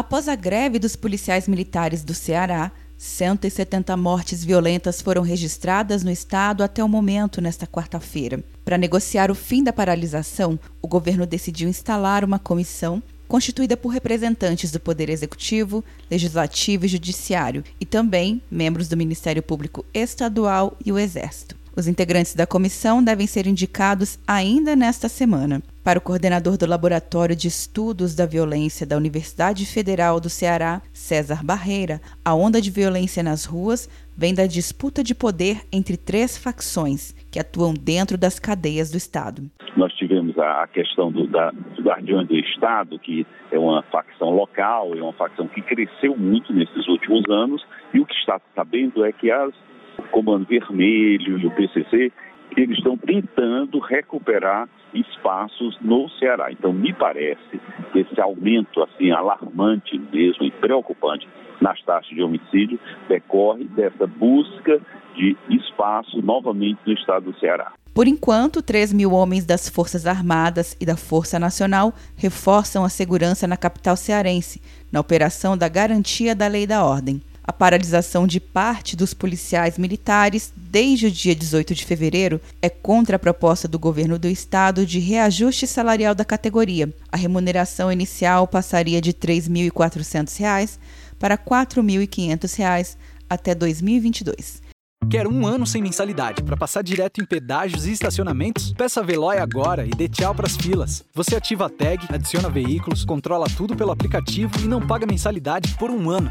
Após a greve dos policiais militares do Ceará, 170 mortes violentas foram registradas no estado até o momento, nesta quarta-feira. Para negociar o fim da paralisação, o governo decidiu instalar uma comissão constituída por representantes do Poder Executivo, Legislativo e Judiciário e também membros do Ministério Público Estadual e o Exército. Os integrantes da comissão devem ser indicados ainda nesta semana. Para o coordenador do Laboratório de Estudos da Violência da Universidade Federal do Ceará, César Barreira, a onda de violência nas ruas vem da disputa de poder entre três facções que atuam dentro das cadeias do Estado. Nós tivemos a questão do, da, do Guardiões do Estado, que é uma facção local, é uma facção que cresceu muito nesses últimos anos, e o que está sabendo é que as Comando Vermelho e o PCC, eles estão tentando recuperar espaços no Ceará. Então, me parece que esse aumento assim alarmante mesmo e preocupante nas taxas de homicídio decorre dessa busca de espaço novamente no estado do Ceará. Por enquanto, 3 mil homens das Forças Armadas e da Força Nacional reforçam a segurança na capital cearense, na operação da garantia da lei da ordem. A paralisação de parte dos policiais militares desde o dia 18 de fevereiro é contra a proposta do governo do estado de reajuste salarial da categoria. A remuneração inicial passaria de R$ 3.400 para R$ 4.500 até 2022. Quer um ano sem mensalidade para passar direto em pedágios e estacionamentos? Peça a Veloy agora e dê tchau para as filas. Você ativa a tag, adiciona veículos, controla tudo pelo aplicativo e não paga mensalidade por um ano.